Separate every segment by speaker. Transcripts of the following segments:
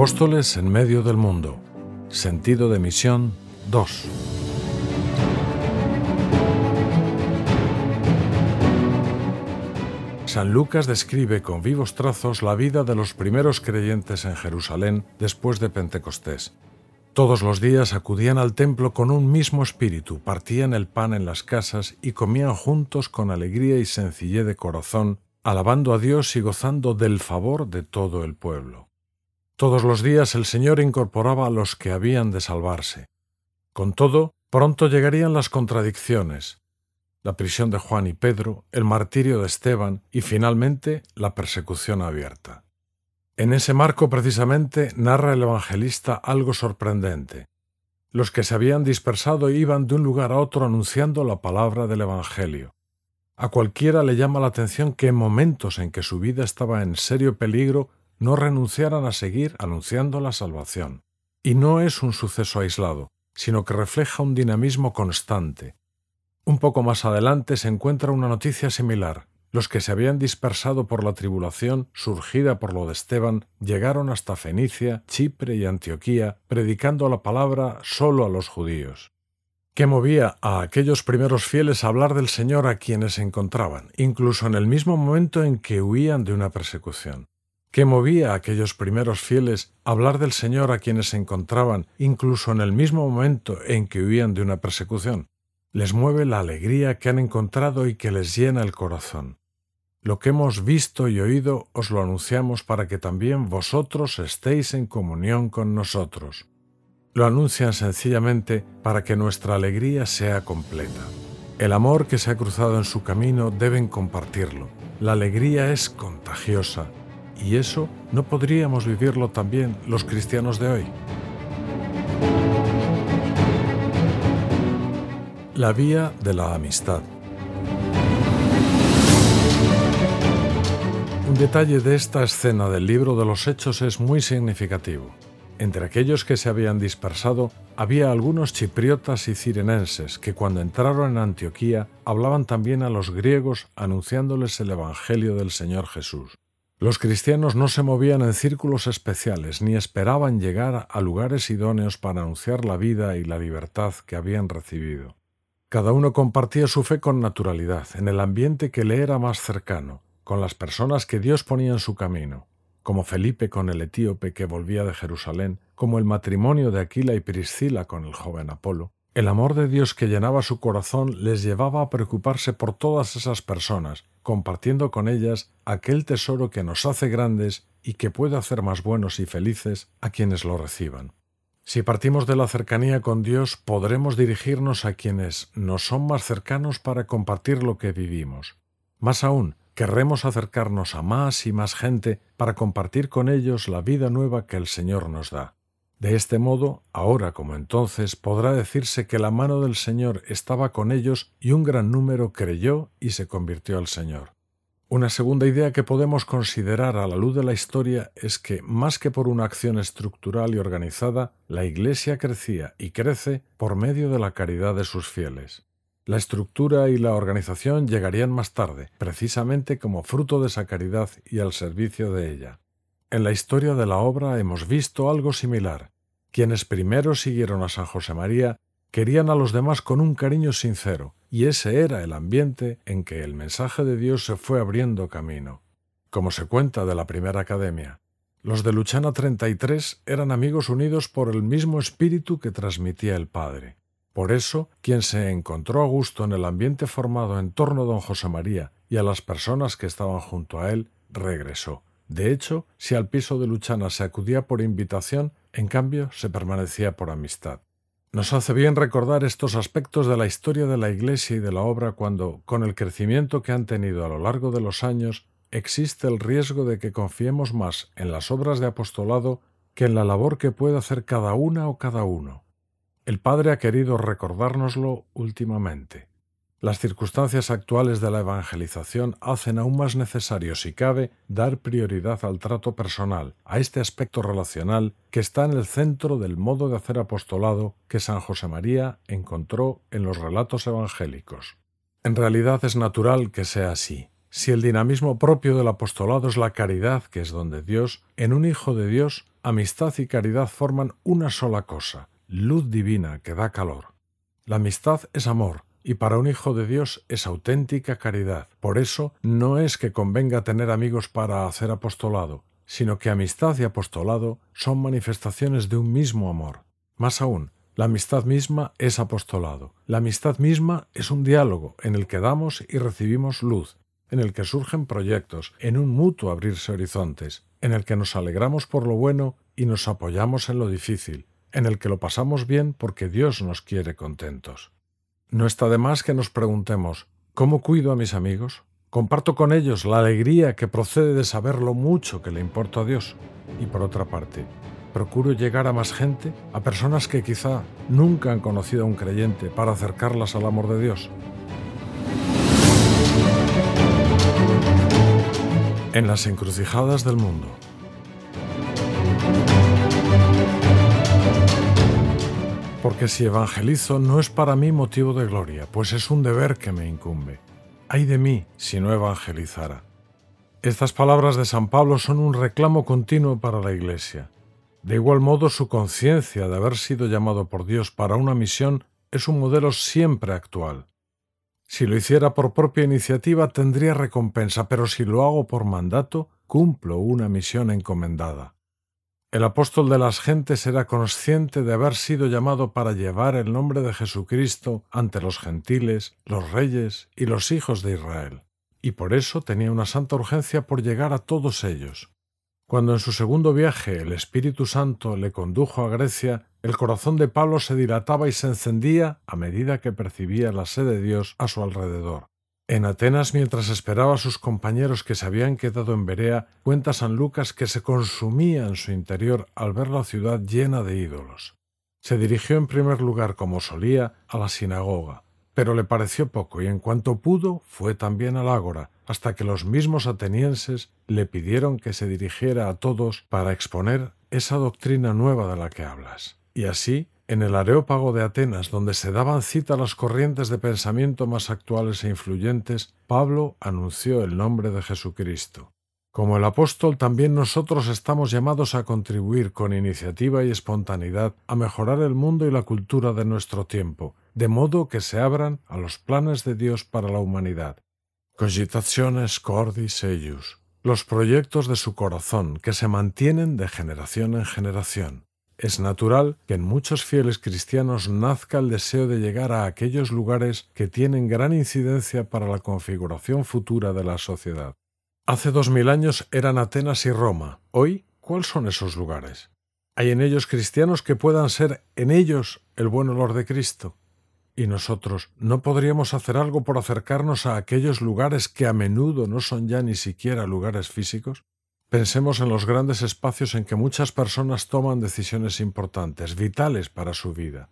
Speaker 1: Apóstoles en medio del mundo. Sentido de misión 2. San Lucas describe con vivos trazos la vida de los primeros creyentes en Jerusalén después de Pentecostés. Todos los días acudían al templo con un mismo espíritu, partían el pan en las casas y comían juntos con alegría y sencillez de corazón, alabando a Dios y gozando del favor de todo el pueblo. Todos los días el Señor incorporaba a los que habían de salvarse. Con todo, pronto llegarían las contradicciones, la prisión de Juan y Pedro, el martirio de Esteban y finalmente la persecución abierta. En ese marco precisamente narra el evangelista algo sorprendente. Los que se habían dispersado iban de un lugar a otro anunciando la palabra del Evangelio. A cualquiera le llama la atención que en momentos en que su vida estaba en serio peligro no renunciaran a seguir anunciando la salvación. Y no es un suceso aislado, sino que refleja un dinamismo constante, un poco más adelante se encuentra una noticia similar. Los que se habían dispersado por la tribulación surgida por lo de Esteban llegaron hasta Fenicia, Chipre y Antioquía, predicando la palabra solo a los judíos. ¿Qué movía a aquellos primeros fieles a hablar del Señor a quienes se encontraban, incluso en el mismo momento en que huían de una persecución? ¿Qué movía a aquellos primeros fieles a hablar del Señor a quienes se encontraban, incluso en el mismo momento en que huían de una persecución? les mueve la alegría que han encontrado y que les llena el corazón. Lo que hemos visto y oído os lo anunciamos para que también vosotros estéis en comunión con nosotros. Lo anuncian sencillamente para que nuestra alegría sea completa. El amor que se ha cruzado en su camino deben compartirlo. La alegría es contagiosa y eso no podríamos vivirlo también los cristianos de hoy. La vía de la amistad. Un detalle de esta escena del libro de los Hechos es muy significativo. Entre aquellos que se habían dispersado había algunos chipriotas y cirenenses que cuando entraron en Antioquía hablaban también a los griegos anunciándoles el Evangelio del Señor Jesús. Los cristianos no se movían en círculos especiales ni esperaban llegar a lugares idóneos para anunciar la vida y la libertad que habían recibido. Cada uno compartía su fe con naturalidad, en el ambiente que le era más cercano, con las personas que Dios ponía en su camino, como Felipe con el etíope que volvía de Jerusalén, como el matrimonio de Aquila y Priscila con el joven Apolo. El amor de Dios que llenaba su corazón les llevaba a preocuparse por todas esas personas, compartiendo con ellas aquel tesoro que nos hace grandes y que puede hacer más buenos y felices a quienes lo reciban. Si partimos de la cercanía con Dios, podremos dirigirnos a quienes nos son más cercanos para compartir lo que vivimos. Más aún, querremos acercarnos a más y más gente para compartir con ellos la vida nueva que el Señor nos da. De este modo, ahora como entonces, podrá decirse que la mano del Señor estaba con ellos y un gran número creyó y se convirtió al Señor. Una segunda idea que podemos considerar a la luz de la historia es que, más que por una acción estructural y organizada, la Iglesia crecía y crece por medio de la caridad de sus fieles. La estructura y la organización llegarían más tarde, precisamente como fruto de esa caridad y al servicio de ella. En la historia de la obra hemos visto algo similar. Quienes primero siguieron a San José María querían a los demás con un cariño sincero, y ese era el ambiente en que el mensaje de Dios se fue abriendo camino. Como se cuenta de la primera academia, los de Luchana 33 eran amigos unidos por el mismo espíritu que transmitía el Padre. Por eso, quien se encontró a gusto en el ambiente formado en torno a don José María y a las personas que estaban junto a él, regresó. De hecho, si al piso de Luchana se acudía por invitación, en cambio se permanecía por amistad. Nos hace bien recordar estos aspectos de la historia de la Iglesia y de la obra cuando, con el crecimiento que han tenido a lo largo de los años, existe el riesgo de que confiemos más en las obras de apostolado que en la labor que puede hacer cada una o cada uno. El Padre ha querido recordárnoslo últimamente. Las circunstancias actuales de la evangelización hacen aún más necesario, si cabe, dar prioridad al trato personal, a este aspecto relacional que está en el centro del modo de hacer apostolado que San José María encontró en los relatos evangélicos. En realidad es natural que sea así. Si el dinamismo propio del apostolado es la caridad, que es donde Dios, en un Hijo de Dios, amistad y caridad forman una sola cosa, luz divina que da calor. La amistad es amor, y para un hijo de Dios es auténtica caridad. Por eso no es que convenga tener amigos para hacer apostolado, sino que amistad y apostolado son manifestaciones de un mismo amor. Más aún, la amistad misma es apostolado. La amistad misma es un diálogo en el que damos y recibimos luz, en el que surgen proyectos, en un mutuo abrirse horizontes, en el que nos alegramos por lo bueno y nos apoyamos en lo difícil, en el que lo pasamos bien porque Dios nos quiere contentos. No está de más que nos preguntemos, ¿cómo cuido a mis amigos? ¿Comparto con ellos la alegría que procede de saber lo mucho que le importa a Dios? Y por otra parte, procuro llegar a más gente, a personas que quizá nunca han conocido a un creyente, para acercarlas al amor de Dios. En las encrucijadas del mundo. Porque si evangelizo no es para mí motivo de gloria, pues es un deber que me incumbe. Ay de mí si no evangelizara. Estas palabras de San Pablo son un reclamo continuo para la Iglesia. De igual modo, su conciencia de haber sido llamado por Dios para una misión es un modelo siempre actual. Si lo hiciera por propia iniciativa tendría recompensa, pero si lo hago por mandato, cumplo una misión encomendada. El apóstol de las gentes era consciente de haber sido llamado para llevar el nombre de Jesucristo ante los gentiles, los reyes y los hijos de Israel, y por eso tenía una santa urgencia por llegar a todos ellos. Cuando en su segundo viaje el Espíritu Santo le condujo a Grecia, el corazón de Pablo se dilataba y se encendía a medida que percibía la sed de Dios a su alrededor. En Atenas, mientras esperaba a sus compañeros que se habían quedado en Berea, cuenta San Lucas que se consumía en su interior al ver la ciudad llena de ídolos. Se dirigió en primer lugar, como solía, a la sinagoga, pero le pareció poco y en cuanto pudo fue también al ágora, hasta que los mismos atenienses le pidieron que se dirigiera a todos para exponer esa doctrina nueva de la que hablas. Y así en el Areópago de Atenas, donde se daban cita las corrientes de pensamiento más actuales e influyentes, Pablo anunció el nombre de Jesucristo. Como el apóstol, también nosotros estamos llamados a contribuir con iniciativa y espontaneidad a mejorar el mundo y la cultura de nuestro tiempo, de modo que se abran a los planes de Dios para la humanidad. Cogitaciones cordis eius, los proyectos de su corazón que se mantienen de generación en generación. Es natural que en muchos fieles cristianos nazca el deseo de llegar a aquellos lugares que tienen gran incidencia para la configuración futura de la sociedad. Hace dos mil años eran Atenas y Roma. Hoy, ¿cuáles son esos lugares? ¿Hay en ellos cristianos que puedan ser en ellos el buen olor de Cristo? ¿Y nosotros no podríamos hacer algo por acercarnos a aquellos lugares que a menudo no son ya ni siquiera lugares físicos? Pensemos en los grandes espacios en que muchas personas toman decisiones importantes, vitales para su vida.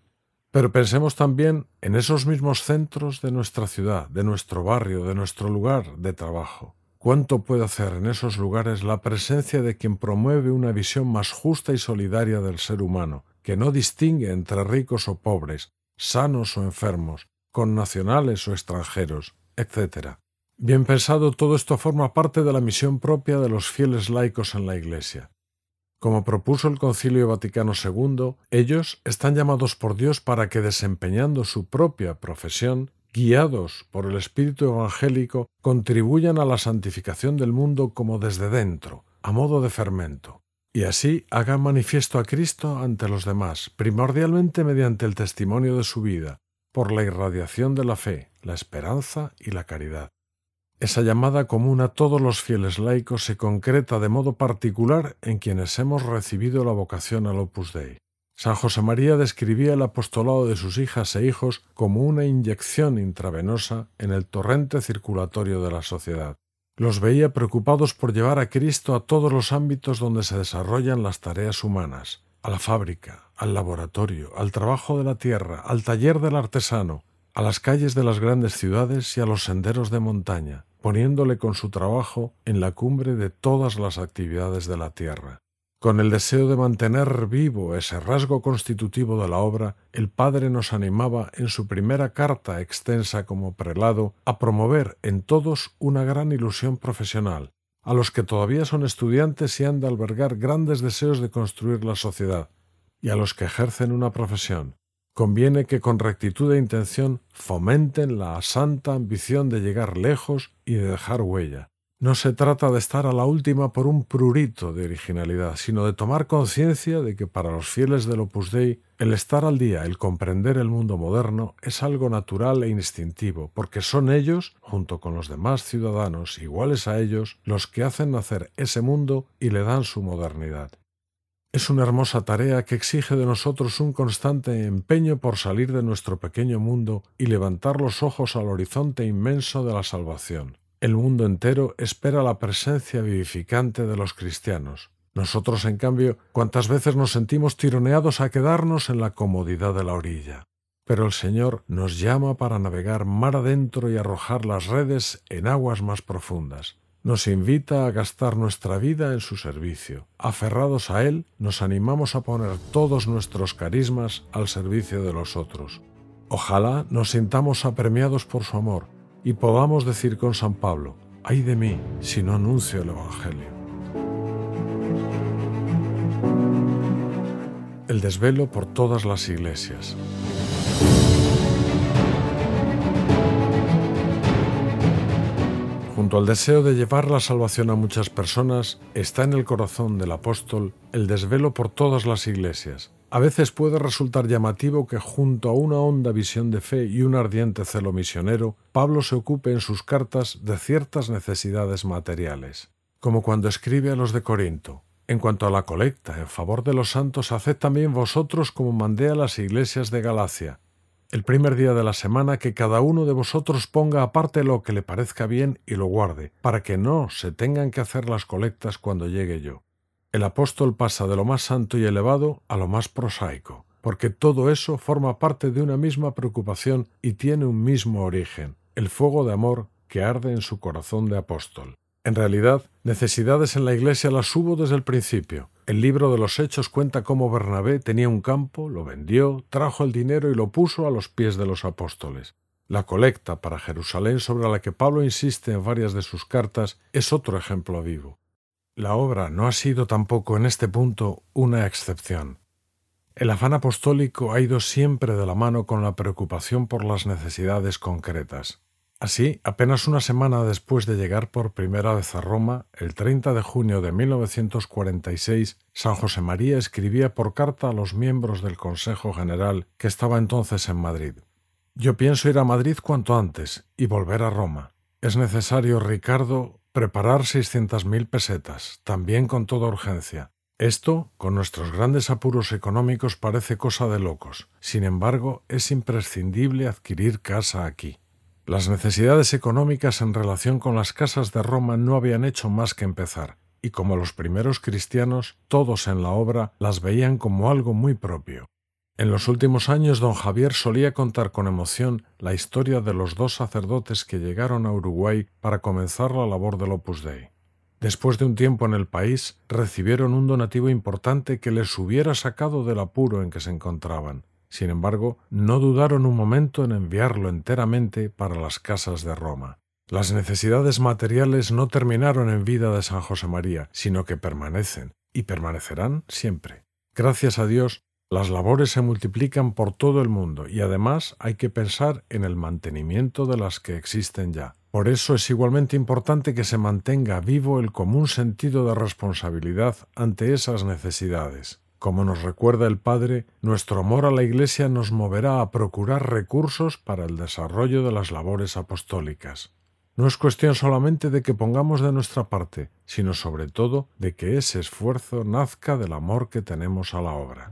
Speaker 1: Pero pensemos también en esos mismos centros de nuestra ciudad, de nuestro barrio, de nuestro lugar de trabajo. ¿Cuánto puede hacer en esos lugares la presencia de quien promueve una visión más justa y solidaria del ser humano, que no distingue entre ricos o pobres, sanos o enfermos, con nacionales o extranjeros, etc.? Bien pensado, todo esto forma parte de la misión propia de los fieles laicos en la Iglesia. Como propuso el Concilio Vaticano II, ellos están llamados por Dios para que desempeñando su propia profesión, guiados por el Espíritu Evangélico, contribuyan a la santificación del mundo como desde dentro, a modo de fermento, y así hagan manifiesto a Cristo ante los demás, primordialmente mediante el testimonio de su vida, por la irradiación de la fe, la esperanza y la caridad. Esa llamada común a todos los fieles laicos se concreta de modo particular en quienes hemos recibido la vocación al Opus Dei. San José María describía el apostolado de sus hijas e hijos como una inyección intravenosa en el torrente circulatorio de la sociedad. Los veía preocupados por llevar a Cristo a todos los ámbitos donde se desarrollan las tareas humanas, a la fábrica, al laboratorio, al trabajo de la tierra, al taller del artesano, a las calles de las grandes ciudades y a los senderos de montaña, poniéndole con su trabajo en la cumbre de todas las actividades de la tierra. Con el deseo de mantener vivo ese rasgo constitutivo de la obra, el padre nos animaba en su primera carta extensa como prelado a promover en todos una gran ilusión profesional, a los que todavía son estudiantes y han de albergar grandes deseos de construir la sociedad, y a los que ejercen una profesión. Conviene que con rectitud de intención fomenten la santa ambición de llegar lejos y de dejar huella. No se trata de estar a la última por un prurito de originalidad, sino de tomar conciencia de que para los fieles del Opus Dei el estar al día, el comprender el mundo moderno es algo natural e instintivo, porque son ellos, junto con los demás ciudadanos iguales a ellos, los que hacen nacer ese mundo y le dan su modernidad. Es una hermosa tarea que exige de nosotros un constante empeño por salir de nuestro pequeño mundo y levantar los ojos al horizonte inmenso de la salvación. El mundo entero espera la presencia vivificante de los cristianos. Nosotros, en cambio, cuántas veces nos sentimos tironeados a quedarnos en la comodidad de la orilla. Pero el Señor nos llama para navegar mar adentro y arrojar las redes en aguas más profundas. Nos invita a gastar nuestra vida en su servicio. Aferrados a Él, nos animamos a poner todos nuestros carismas al servicio de los otros. Ojalá nos sintamos apremiados por su amor y podamos decir con San Pablo, ay de mí si no anuncio el Evangelio. El desvelo por todas las iglesias. Junto al deseo de llevar la salvación a muchas personas, está en el corazón del apóstol el desvelo por todas las iglesias, a veces puede resultar llamativo que junto a una honda visión de fe y un ardiente celo misionero, Pablo se ocupe en sus cartas de ciertas necesidades materiales, como cuando escribe a los de Corinto. En cuanto a la colecta en favor de los santos, haced también vosotros como mandé a las iglesias de Galacia. El primer día de la semana que cada uno de vosotros ponga aparte lo que le parezca bien y lo guarde, para que no se tengan que hacer las colectas cuando llegue yo. El apóstol pasa de lo más santo y elevado a lo más prosaico, porque todo eso forma parte de una misma preocupación y tiene un mismo origen, el fuego de amor que arde en su corazón de apóstol. En realidad, necesidades en la iglesia las hubo desde el principio. El libro de los Hechos cuenta cómo Bernabé tenía un campo, lo vendió, trajo el dinero y lo puso a los pies de los apóstoles. La colecta para Jerusalén sobre la que Pablo insiste en varias de sus cartas es otro ejemplo vivo. La obra no ha sido tampoco en este punto una excepción. El afán apostólico ha ido siempre de la mano con la preocupación por las necesidades concretas. Así, apenas una semana después de llegar por primera vez a Roma, el 30 de junio de 1946, San José María escribía por carta a los miembros del Consejo General que estaba entonces en Madrid. Yo pienso ir a Madrid cuanto antes y volver a Roma. Es necesario, Ricardo, Preparar 600.000 pesetas, también con toda urgencia. Esto, con nuestros grandes apuros económicos, parece cosa de locos. Sin embargo, es imprescindible adquirir casa aquí. Las necesidades económicas en relación con las casas de Roma no habían hecho más que empezar, y como los primeros cristianos, todos en la obra las veían como algo muy propio. En los últimos años don Javier solía contar con emoción la historia de los dos sacerdotes que llegaron a Uruguay para comenzar la labor del Opus Dei. Después de un tiempo en el país, recibieron un donativo importante que les hubiera sacado del apuro en que se encontraban. Sin embargo, no dudaron un momento en enviarlo enteramente para las casas de Roma. Las necesidades materiales no terminaron en vida de San José María, sino que permanecen, y permanecerán siempre. Gracias a Dios, las labores se multiplican por todo el mundo y además hay que pensar en el mantenimiento de las que existen ya. Por eso es igualmente importante que se mantenga vivo el común sentido de responsabilidad ante esas necesidades. Como nos recuerda el Padre, nuestro amor a la Iglesia nos moverá a procurar recursos para el desarrollo de las labores apostólicas. No es cuestión solamente de que pongamos de nuestra parte, sino sobre todo de que ese esfuerzo nazca del amor que tenemos a la obra.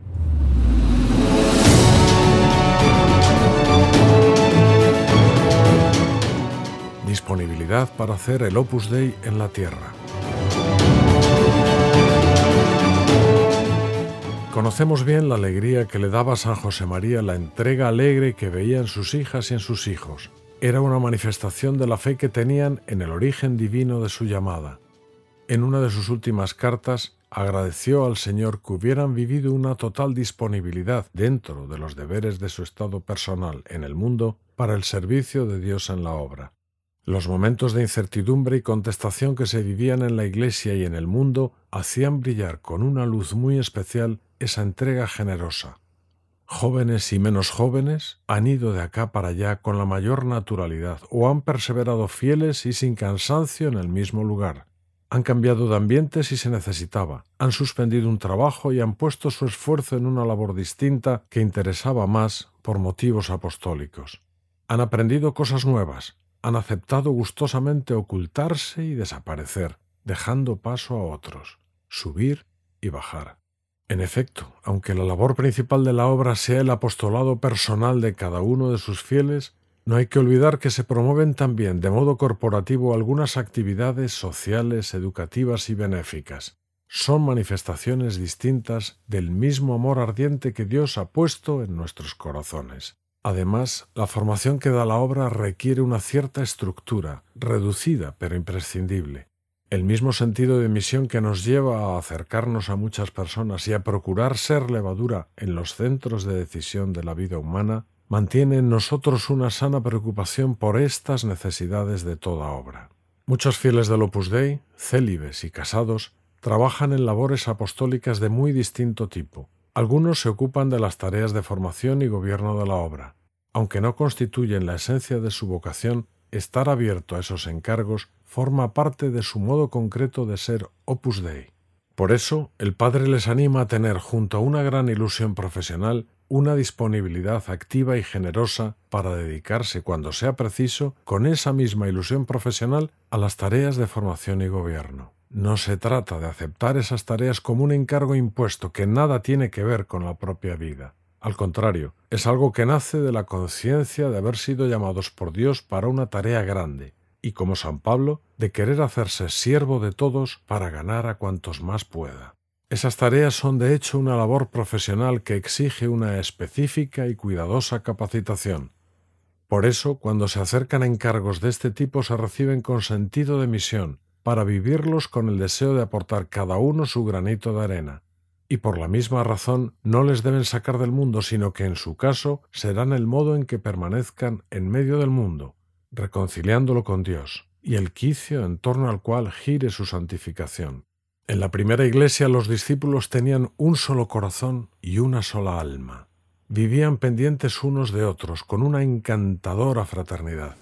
Speaker 1: Disponibilidad para hacer el Opus Dei en la tierra. Conocemos bien la alegría que le daba a San José María la entrega alegre que veía en sus hijas y en sus hijos, era una manifestación de la fe que tenían en el origen divino de su llamada. En una de sus últimas cartas agradeció al Señor que hubieran vivido una total disponibilidad dentro de los deberes de su estado personal en el mundo para el servicio de Dios en la obra. Los momentos de incertidumbre y contestación que se vivían en la Iglesia y en el mundo hacían brillar con una luz muy especial esa entrega generosa. Jóvenes y menos jóvenes han ido de acá para allá con la mayor naturalidad o han perseverado fieles y sin cansancio en el mismo lugar. Han cambiado de ambiente si se necesitaba, han suspendido un trabajo y han puesto su esfuerzo en una labor distinta que interesaba más por motivos apostólicos. Han aprendido cosas nuevas, han aceptado gustosamente ocultarse y desaparecer, dejando paso a otros, subir y bajar. En efecto, aunque la labor principal de la obra sea el apostolado personal de cada uno de sus fieles, no hay que olvidar que se promueven también de modo corporativo algunas actividades sociales, educativas y benéficas. Son manifestaciones distintas del mismo amor ardiente que Dios ha puesto en nuestros corazones. Además, la formación que da la obra requiere una cierta estructura, reducida pero imprescindible. El mismo sentido de misión que nos lleva a acercarnos a muchas personas y a procurar ser levadura en los centros de decisión de la vida humana mantiene en nosotros una sana preocupación por estas necesidades de toda obra. Muchos fieles del Opus Dei, célibes y casados, trabajan en labores apostólicas de muy distinto tipo. Algunos se ocupan de las tareas de formación y gobierno de la obra. Aunque no constituyen la esencia de su vocación, estar abierto a esos encargos forma parte de su modo concreto de ser Opus Dei. Por eso, el Padre les anima a tener, junto a una gran ilusión profesional, una disponibilidad activa y generosa para dedicarse cuando sea preciso, con esa misma ilusión profesional, a las tareas de formación y gobierno. No se trata de aceptar esas tareas como un encargo impuesto que nada tiene que ver con la propia vida. Al contrario, es algo que nace de la conciencia de haber sido llamados por Dios para una tarea grande, y como San Pablo, de querer hacerse siervo de todos para ganar a cuantos más pueda. Esas tareas son de hecho una labor profesional que exige una específica y cuidadosa capacitación. Por eso, cuando se acercan encargos de este tipo se reciben con sentido de misión, para vivirlos con el deseo de aportar cada uno su granito de arena. Y por la misma razón no les deben sacar del mundo, sino que en su caso serán el modo en que permanezcan en medio del mundo, reconciliándolo con Dios, y el quicio en torno al cual gire su santificación. En la primera iglesia los discípulos tenían un solo corazón y una sola alma. Vivían pendientes unos de otros con una encantadora fraternidad.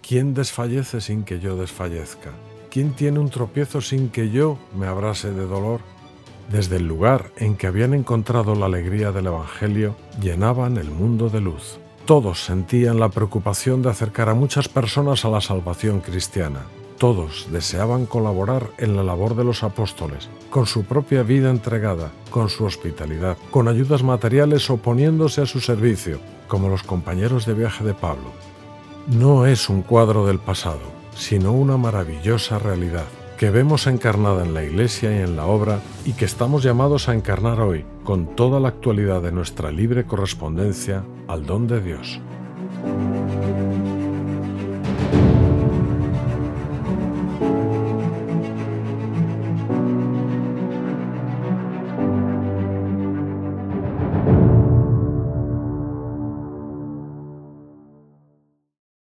Speaker 1: ¿Quién desfallece sin que yo desfallezca? ¿Quién tiene un tropiezo sin que yo me abrase de dolor? Desde el lugar en que habían encontrado la alegría del Evangelio, llenaban el mundo de luz. Todos sentían la preocupación de acercar a muchas personas a la salvación cristiana. Todos deseaban colaborar en la labor de los apóstoles, con su propia vida entregada, con su hospitalidad, con ayudas materiales o poniéndose a su servicio, como los compañeros de viaje de Pablo. No es un cuadro del pasado, sino una maravillosa realidad que vemos encarnada en la Iglesia y en la obra y que estamos llamados a encarnar hoy, con toda la actualidad de nuestra libre correspondencia al don de Dios.